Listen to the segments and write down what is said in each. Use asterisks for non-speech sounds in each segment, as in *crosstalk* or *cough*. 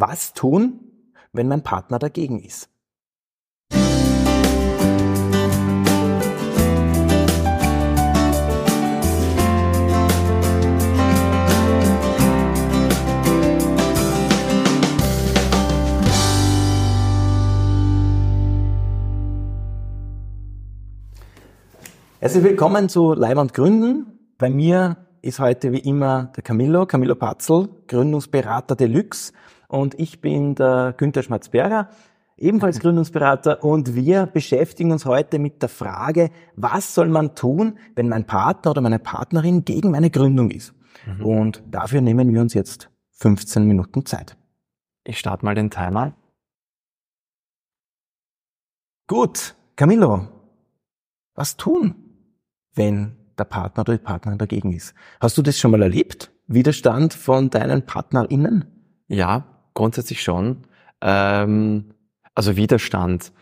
Was tun, wenn mein Partner dagegen ist? Herzlich willkommen zu Leib Gründen. Bei mir ist heute wie immer der Camillo, Camillo Patzel, Gründungsberater Deluxe und ich bin der Günther Schmatzberger, ebenfalls *laughs* Gründungsberater und wir beschäftigen uns heute mit der Frage, was soll man tun, wenn mein Partner oder meine Partnerin gegen meine Gründung ist? Mhm. Und dafür nehmen wir uns jetzt 15 Minuten Zeit. Ich starte mal den Timer. Gut, Camillo, was tun, wenn der Partner oder die Partnerin dagegen ist. Hast du das schon mal erlebt? Widerstand von deinen PartnerInnen? Ja, grundsätzlich schon. Ähm, also Widerstand.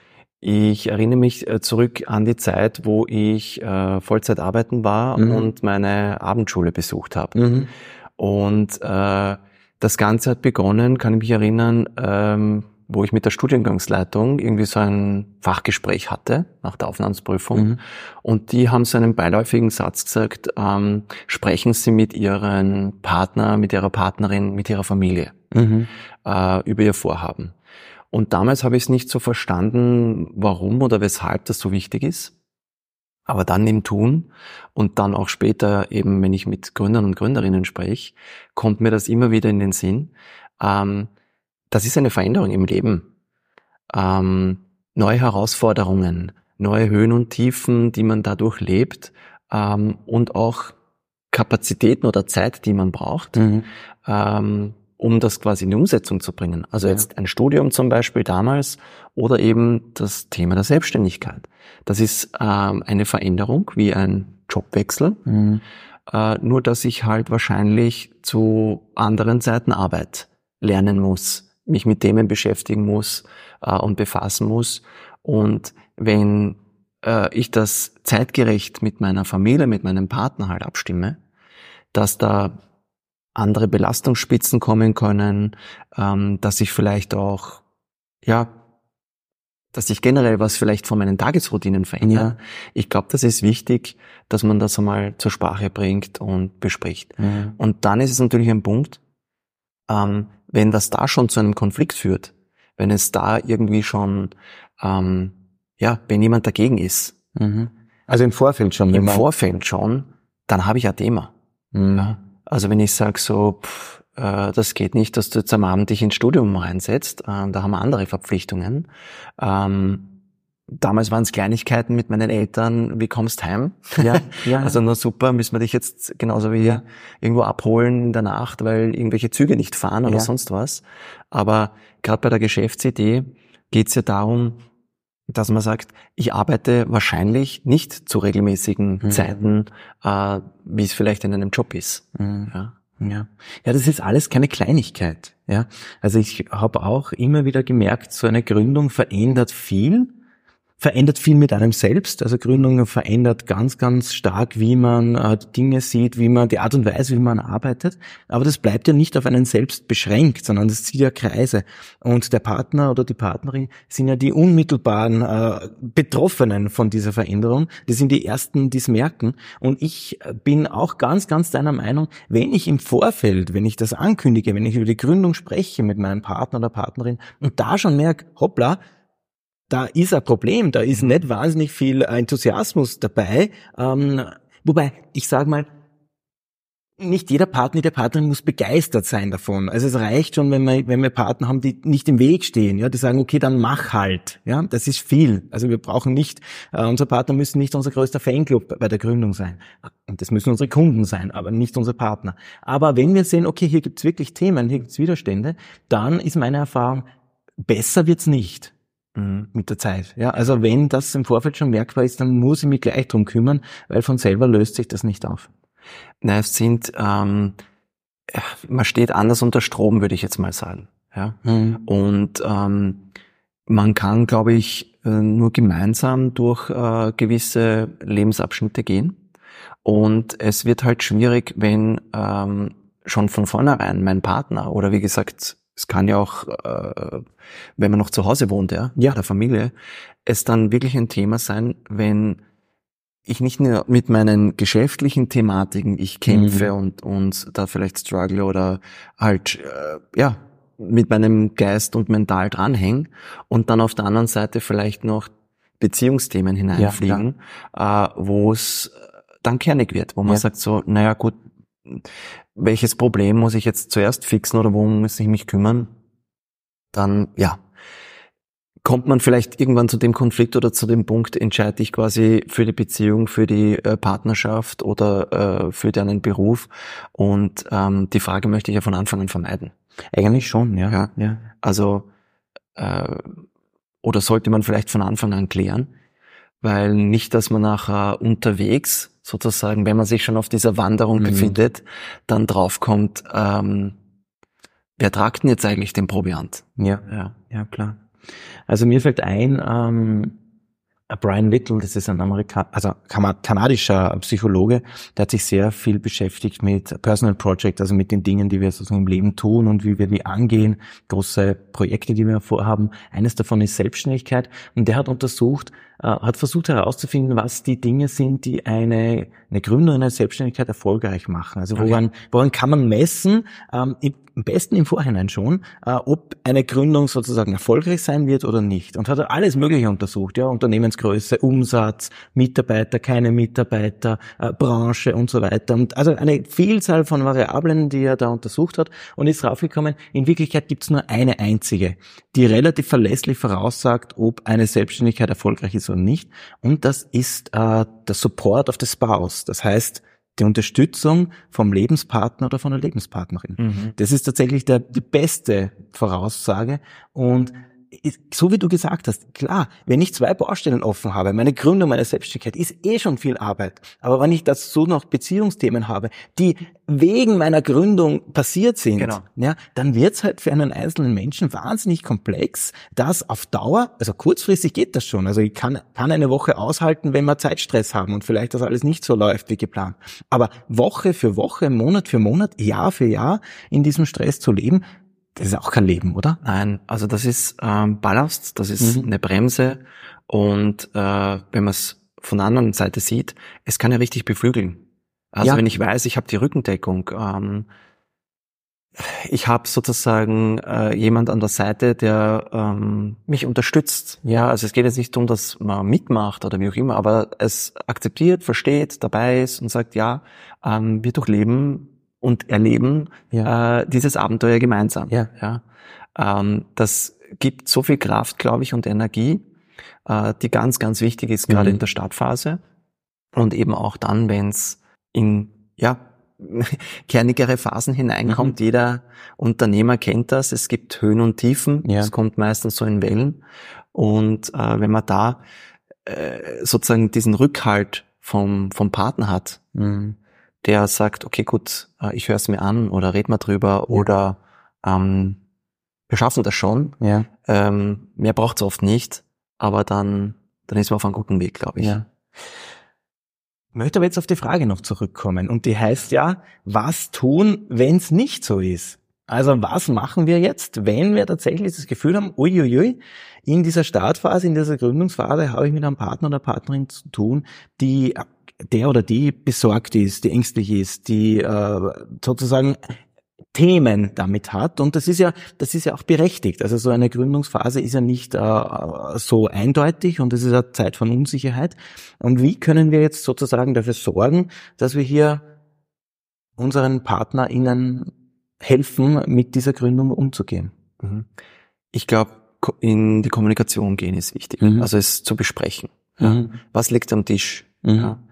Ich erinnere mich äh, zurück an die Zeit, wo ich äh, Vollzeit arbeiten war mhm. und meine Abendschule besucht habe. Mhm. Und äh, das Ganze hat begonnen, kann ich mich erinnern, ähm, wo ich mit der Studiengangsleitung irgendwie so ein Fachgespräch hatte nach der Aufnahmsprüfung. Mhm. Und die haben so einen beiläufigen Satz gesagt, ähm, sprechen Sie mit Ihren Partner, mit Ihrer Partnerin, mit Ihrer Familie mhm. äh, über Ihr Vorhaben. Und damals habe ich es nicht so verstanden, warum oder weshalb das so wichtig ist. Aber dann im Tun und dann auch später eben, wenn ich mit Gründern und Gründerinnen spreche, kommt mir das immer wieder in den Sinn. Ähm, das ist eine Veränderung im Leben. Ähm, neue Herausforderungen, neue Höhen und Tiefen, die man dadurch lebt ähm, und auch Kapazitäten oder Zeit, die man braucht, mhm. ähm, um das quasi in die Umsetzung zu bringen. Also jetzt ja. ein Studium zum Beispiel damals oder eben das Thema der Selbstständigkeit. Das ist ähm, eine Veränderung wie ein Jobwechsel, mhm. äh, nur dass ich halt wahrscheinlich zu anderen Seiten Arbeit lernen muss, mich mit Themen beschäftigen muss äh, und befassen muss. Und wenn äh, ich das zeitgerecht mit meiner Familie, mit meinem Partner halt abstimme, dass da andere Belastungsspitzen kommen können, ähm, dass ich vielleicht auch, ja, dass sich generell was vielleicht von meinen Tagesroutinen verändert. Ja. Ich glaube, das ist wichtig, dass man das einmal zur Sprache bringt und bespricht. Ja. Und dann ist es natürlich ein Punkt, ähm, wenn das da schon zu einem Konflikt führt, wenn es da irgendwie schon, ähm, ja, wenn jemand dagegen ist. Mhm. Also im Vorfeld schon. Im Vorfeld schon, dann habe ich ein Thema. Mhm. Ja. Also wenn ich sage so, pff, äh, das geht nicht, dass du jetzt am Abend dich ins Studium reinsetzt, äh, da haben wir andere Verpflichtungen. Ähm, Damals waren es Kleinigkeiten mit meinen Eltern, wie kommst heim? Ja, *laughs* ja. Also nur super, müssen wir dich jetzt genauso wie ja. irgendwo abholen in der Nacht, weil irgendwelche Züge nicht fahren oder ja. sonst was. Aber gerade bei der Geschäftsidee geht es ja darum, dass man sagt, ich arbeite wahrscheinlich nicht zu regelmäßigen mhm. Zeiten, äh, wie es vielleicht in einem Job ist. Mhm. Ja. Ja. ja, das ist alles keine Kleinigkeit. Ja, also ich habe auch immer wieder gemerkt, so eine Gründung verändert viel verändert viel mit einem selbst. Also Gründung verändert ganz, ganz stark, wie man äh, Dinge sieht, wie man die Art und Weise, wie man arbeitet. Aber das bleibt ja nicht auf einen selbst beschränkt, sondern das zieht ja Kreise. Und der Partner oder die Partnerin sind ja die unmittelbaren äh, Betroffenen von dieser Veränderung. Die sind die ersten, die es merken. Und ich bin auch ganz, ganz deiner Meinung, wenn ich im Vorfeld, wenn ich das ankündige, wenn ich über die Gründung spreche mit meinem Partner oder Partnerin und da schon merke, hoppla, da ist ein Problem, da ist nicht wahnsinnig viel Enthusiasmus dabei. Ähm, wobei, ich sage mal, nicht jeder Partner, der Partnerin muss begeistert sein davon. Also es reicht schon, wenn wir, wenn wir Partner haben, die nicht im Weg stehen, ja, die sagen, okay, dann mach halt, ja, das ist viel. Also wir brauchen nicht, äh, unsere Partner müssen nicht unser größter Fanclub bei der Gründung sein. Und das müssen unsere Kunden sein, aber nicht unsere Partner. Aber wenn wir sehen, okay, hier gibt's wirklich Themen, hier gibt's Widerstände, dann ist meine Erfahrung, besser wird's nicht. Mhm. mit der Zeit. Ja, also wenn das im Vorfeld schon merkbar ist, dann muss ich mich gleich drum kümmern, weil von selber löst sich das nicht auf. Na, es sind, ähm, man steht anders unter Strom, würde ich jetzt mal sagen. Ja, mhm. und ähm, man kann, glaube ich, äh, nur gemeinsam durch äh, gewisse Lebensabschnitte gehen. Und es wird halt schwierig, wenn ähm, schon von vornherein mein Partner oder wie gesagt es kann ja auch, äh, wenn man noch zu Hause wohnt, ja, ja, der Familie, es dann wirklich ein Thema sein, wenn ich nicht nur mit meinen geschäftlichen Thematiken ich kämpfe mhm. und und da vielleicht struggle oder halt äh, ja mit meinem Geist und mental dranhängen und dann auf der anderen Seite vielleicht noch Beziehungsthemen hineinfliegen, ja, äh, wo es dann kernig wird, wo man ja. sagt so, naja gut, welches Problem muss ich jetzt zuerst fixen oder worum muss ich mich kümmern, dann ja, kommt man vielleicht irgendwann zu dem Konflikt oder zu dem Punkt, entscheide ich quasi für die Beziehung, für die äh, Partnerschaft oder äh, für deinen Beruf. Und ähm, die Frage möchte ich ja von Anfang an vermeiden. Eigentlich schon, ja. ja. ja. Also äh, oder sollte man vielleicht von Anfang an klären, weil nicht, dass man nachher unterwegs sozusagen, wenn man sich schon auf dieser Wanderung mhm. befindet, dann draufkommt, ähm, wer tragt denn jetzt eigentlich den Proviant? Ja, ja, ja, klar. Also mir fällt ein, ähm, Brian Little, das ist ein Amerika also kanadischer Psychologe, der hat sich sehr viel beschäftigt mit Personal Project, also mit den Dingen, die wir sozusagen im Leben tun und wie wir die angehen, große Projekte, die wir vorhaben. Eines davon ist Selbstständigkeit und der hat untersucht, äh, hat versucht herauszufinden, was die Dinge sind, die eine, eine Gründerin eine Selbstständigkeit erfolgreich machen. Also woran, woran kann man messen, ähm, am besten im Vorhinein schon, äh, ob eine Gründung sozusagen erfolgreich sein wird oder nicht. Und hat alles Mögliche untersucht, ja, Unternehmensgröße, Umsatz, Mitarbeiter, keine Mitarbeiter, äh, Branche und so weiter. Und also eine Vielzahl von Variablen, die er da untersucht hat und ist draufgekommen, in Wirklichkeit gibt es nur eine einzige, die relativ verlässlich voraussagt, ob eine Selbstständigkeit erfolgreich ist oder nicht. Und das ist äh, der Support of the Spouse. Das heißt, die Unterstützung vom Lebenspartner oder von der Lebenspartnerin. Mhm. Das ist tatsächlich der, die beste Voraussage. Und so wie du gesagt hast, klar, wenn ich zwei Baustellen offen habe, meine Gründung, meine Selbstständigkeit ist eh schon viel Arbeit. Aber wenn ich dazu noch Beziehungsthemen habe, die wegen meiner Gründung passiert sind, genau. ja, dann wird's halt für einen einzelnen Menschen wahnsinnig komplex, das auf Dauer, also kurzfristig geht das schon. Also ich kann, kann eine Woche aushalten, wenn wir Zeitstress haben und vielleicht das alles nicht so läuft wie geplant. Aber Woche für Woche, Monat für Monat, Jahr für Jahr in diesem Stress zu leben, das ist auch kein Leben, oder? Nein, also das ist ähm, Ballast, das ist mhm. eine Bremse und äh, wenn man es von der anderen Seite sieht, es kann ja richtig beflügeln. Also ja. wenn ich weiß, ich habe die Rückendeckung, ähm, ich habe sozusagen äh, jemand an der Seite, der ähm, mich unterstützt. Ja, also es geht jetzt nicht darum, dass man mitmacht oder wie auch immer, aber es akzeptiert, versteht, dabei ist und sagt, ja, ähm, wir durchleben und erleben ja. äh, dieses Abenteuer gemeinsam. Ja. Ja. Ähm, das gibt so viel Kraft, glaube ich, und Energie, äh, die ganz, ganz wichtig ist, gerade mhm. in der Startphase. Und eben auch dann, wenn es in ja, *laughs* kernigere Phasen hineinkommt. Mhm. Jeder Unternehmer kennt das. Es gibt Höhen und Tiefen. Es kommt meistens so in Wellen. Und äh, wenn man da äh, sozusagen diesen Rückhalt vom, vom Partner hat, mhm der sagt, okay, gut, äh, ich höre es mir an oder red mal drüber ja. oder ähm, wir schaffen das schon. Ja. Ähm, mehr braucht es oft nicht, aber dann, dann ist man auf einem guten Weg, glaube ich. Ja. Ich möchte aber jetzt auf die Frage noch zurückkommen und die heißt ja, was tun, wenn es nicht so ist? Also was machen wir jetzt, wenn wir tatsächlich das Gefühl haben, uiuiui, in dieser Startphase, in dieser Gründungsphase habe ich mit einem Partner oder Partnerin zu tun, die der oder die besorgt ist, die ängstlich ist, die äh, sozusagen Themen damit hat und das ist ja das ist ja auch berechtigt. Also so eine Gründungsphase ist ja nicht äh, so eindeutig und es ist ja Zeit von Unsicherheit. Und wie können wir jetzt sozusagen dafür sorgen, dass wir hier unseren PartnerInnen helfen, mit dieser Gründung umzugehen? Mhm. Ich glaube, in die Kommunikation gehen ist wichtig. Mhm. Also es zu besprechen. Ja. Mhm. Was liegt am Tisch? Mhm. Ja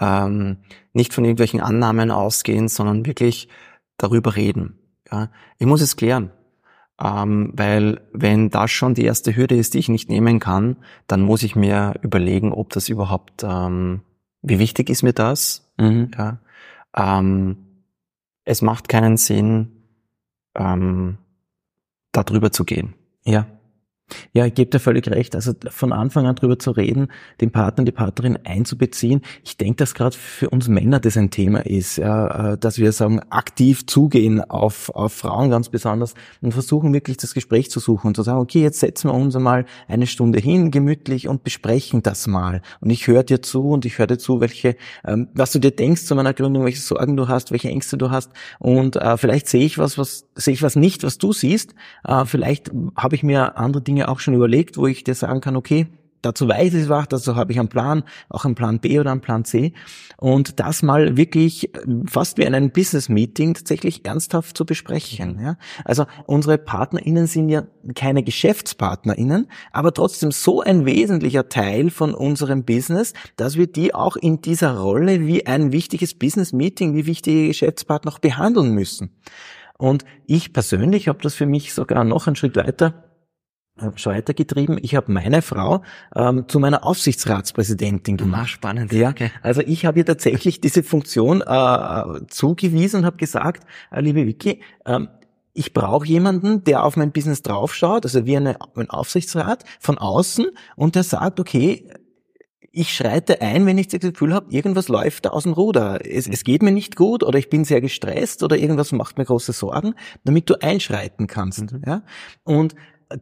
ähm, nicht von irgendwelchen Annahmen ausgehen, sondern wirklich darüber reden. Ja. Ich muss es klären. Ähm, weil wenn das schon die erste Hürde ist, die ich nicht nehmen kann, dann muss ich mir überlegen, ob das überhaupt, ähm, wie wichtig ist mir das? Mhm. Ja. Ähm, es macht keinen Sinn, ähm, darüber zu gehen. Ja. Ja, ich gebe dir völlig recht. Also von Anfang an drüber zu reden, den Partner, die Partnerin einzubeziehen. Ich denke, dass gerade für uns Männer das ein Thema ist, ja, äh, dass wir sagen, aktiv zugehen auf, auf Frauen ganz besonders und versuchen wirklich das Gespräch zu suchen und zu sagen, okay, jetzt setzen wir uns einmal eine Stunde hin, gemütlich und besprechen das mal. Und ich höre dir zu und ich höre dir zu, welche, ähm, was du dir denkst zu meiner Gründung, welche Sorgen du hast, welche Ängste du hast. Und äh, vielleicht sehe ich was, was sehe ich was nicht, was du siehst. Äh, vielleicht habe ich mir andere Dinge auch schon überlegt, wo ich dir sagen kann, okay, dazu weiß ich was, dazu habe ich einen Plan, auch einen Plan B oder einen Plan C. Und das mal wirklich äh, fast wie in einem Business-Meeting tatsächlich ernsthaft zu besprechen. Ja? Also unsere PartnerInnen sind ja keine GeschäftspartnerInnen, aber trotzdem so ein wesentlicher Teil von unserem Business, dass wir die auch in dieser Rolle wie ein wichtiges Business-Meeting, wie wichtige Geschäftspartner auch behandeln müssen. Und ich persönlich habe das für mich sogar noch einen Schritt weiter schon weitergetrieben. Ich habe meine Frau ähm, zu meiner Aufsichtsratspräsidentin gemacht. Ah, spannend. Ja, okay. also ich habe ihr tatsächlich *laughs* diese Funktion äh, zugewiesen und habe gesagt, äh, liebe Vicky, ähm, ich brauche jemanden, der auf mein Business draufschaut, also wie eine, ein Aufsichtsrat von außen und der sagt, okay, ich schreite ein, wenn ich das Gefühl habe, irgendwas läuft da aus dem Ruder. Es, es geht mir nicht gut oder ich bin sehr gestresst oder irgendwas macht mir große Sorgen, damit du einschreiten kannst. Mhm. Ja? Und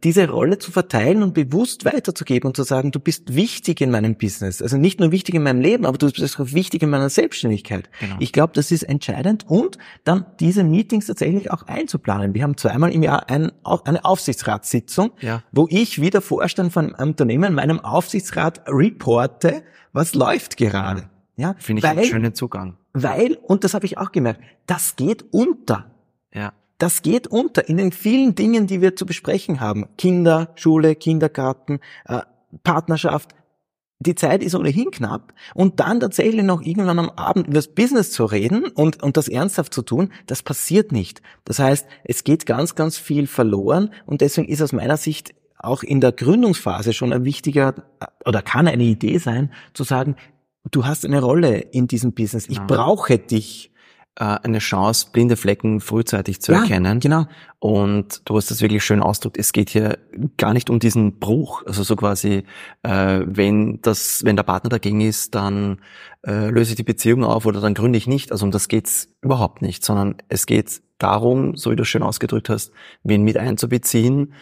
diese Rolle zu verteilen und bewusst weiterzugeben und zu sagen, du bist wichtig in meinem Business. Also nicht nur wichtig in meinem Leben, aber du bist auch wichtig in meiner Selbstständigkeit. Genau. Ich glaube, das ist entscheidend und dann diese Meetings tatsächlich auch einzuplanen. Wir haben zweimal im Jahr ein, eine Aufsichtsratssitzung, ja. wo ich wie der Vorstand von einem Unternehmen meinem Aufsichtsrat reporte, was läuft gerade. Ja, finde ich weil, einen schönen Zugang. Weil, und das habe ich auch gemerkt, das geht unter. Ja. Das geht unter in den vielen Dingen, die wir zu besprechen haben. Kinder, Schule, Kindergarten, äh, Partnerschaft. Die Zeit ist ohnehin knapp und dann tatsächlich noch irgendwann am Abend über das Business zu reden und, und das ernsthaft zu tun, das passiert nicht. Das heißt, es geht ganz, ganz viel verloren und deswegen ist aus meiner Sicht auch in der Gründungsphase schon ein wichtiger oder kann eine Idee sein, zu sagen, du hast eine Rolle in diesem Business. Ich brauche dich eine Chance, blinde Flecken frühzeitig zu ja, erkennen. Genau. Und du hast das wirklich schön ausgedrückt. Es geht hier gar nicht um diesen Bruch. Also so quasi, äh, wenn das, wenn der Partner dagegen ist, dann äh, löse ich die Beziehung auf oder dann gründe ich nicht. Also um das geht's überhaupt nicht, sondern es geht darum, so wie du schön ausgedrückt hast, wen mit einzubeziehen,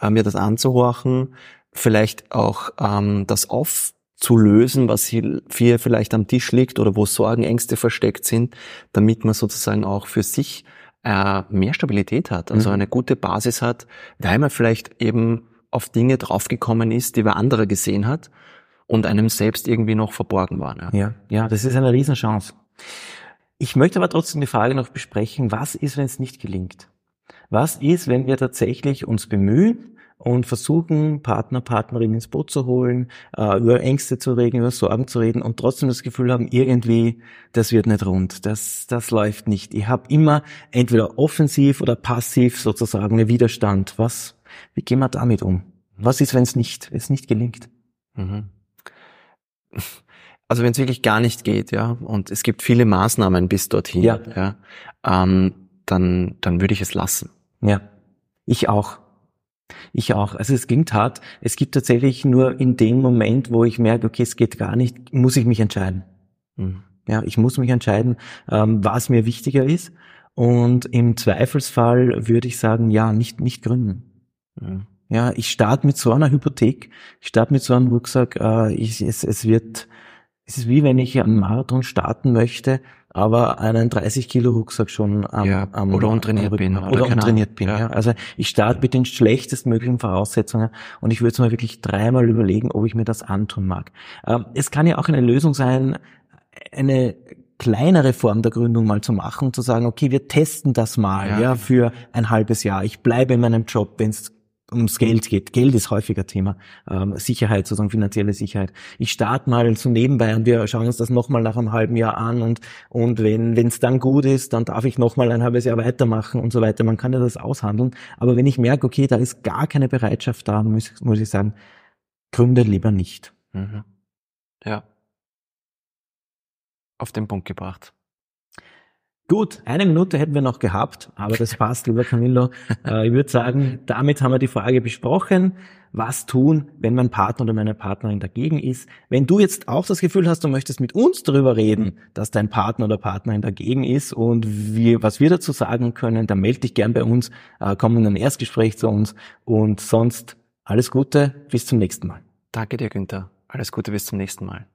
äh, mir das anzuhorchen, vielleicht auch ähm, das auf zu lösen, was hier vielleicht am Tisch liegt oder wo Sorgen, Ängste versteckt sind, damit man sozusagen auch für sich äh, mehr Stabilität hat, also mhm. eine gute Basis hat, weil man vielleicht eben auf Dinge draufgekommen ist, die wer andere gesehen hat und einem selbst irgendwie noch verborgen waren. Ja, ja, ja das ist eine Riesenchance. Ich möchte aber trotzdem die Frage noch besprechen, was ist, wenn es nicht gelingt? Was ist, wenn wir tatsächlich uns bemühen, und versuchen, Partner, Partnerin ins Boot zu holen, äh, über Ängste zu reden, über Sorgen zu reden und trotzdem das Gefühl haben, irgendwie, das wird nicht rund, das, das läuft nicht. Ich habe immer entweder offensiv oder passiv sozusagen einen Widerstand. Was, wie gehen wir damit um? Was ist, wenn es nicht, es nicht gelingt? Mhm. Also wenn es wirklich gar nicht geht, ja, und es gibt viele Maßnahmen bis dorthin, ja, ja ähm, dann, dann würde ich es lassen. Ja, ich auch. Ich auch. Also es klingt hart. Es gibt tatsächlich nur in dem Moment, wo ich merke, okay, es geht gar nicht, muss ich mich entscheiden. Mhm. Ja, ich muss mich entscheiden, ähm, was mir wichtiger ist. Und im Zweifelsfall würde ich sagen, ja, nicht, nicht gründen. Mhm. Ja, ich starte mit so einer Hypothek, ich starte mit so einem Rucksack, äh, ich, es, es wird, es ist wie wenn ich einen Marathon starten möchte aber einen 30 Kilo Rucksack schon am, ja, am oder untrainiert am bin oder, oder untrainiert bin. Ja. ja. Also ich starte mit den schlechtestmöglichen Voraussetzungen und ich würde es mir wirklich dreimal überlegen, ob ich mir das antun mag. Ähm, es kann ja auch eine Lösung sein, eine kleinere Form der Gründung mal zu machen, zu sagen, okay, wir testen das mal, ja, ja für ein halbes Jahr. Ich bleibe in meinem Job, wenn es ums Geld geht. Geld ist häufiger Thema. Ähm, Sicherheit, sozusagen finanzielle Sicherheit. Ich starte mal so nebenbei und wir schauen uns das nochmal nach einem halben Jahr an und, und wenn es dann gut ist, dann darf ich nochmal ein halbes Jahr weitermachen und so weiter. Man kann ja das aushandeln. Aber wenn ich merke, okay, da ist gar keine Bereitschaft da, muss, muss ich sagen, gründe lieber nicht. Mhm. Ja. Auf den Punkt gebracht. Gut, eine Minute hätten wir noch gehabt, aber das passt, lieber Camillo. *laughs* Äh, ich würde sagen, damit haben wir die Frage besprochen. Was tun, wenn mein Partner oder meine Partnerin dagegen ist? Wenn du jetzt auch das Gefühl hast, du möchtest mit uns darüber reden, dass dein Partner oder Partnerin dagegen ist und wir, was wir dazu sagen können, dann melde dich gern bei uns, äh, komm in ein Erstgespräch zu uns und sonst alles Gute, bis zum nächsten Mal. Danke dir, Günther. Alles Gute, bis zum nächsten Mal.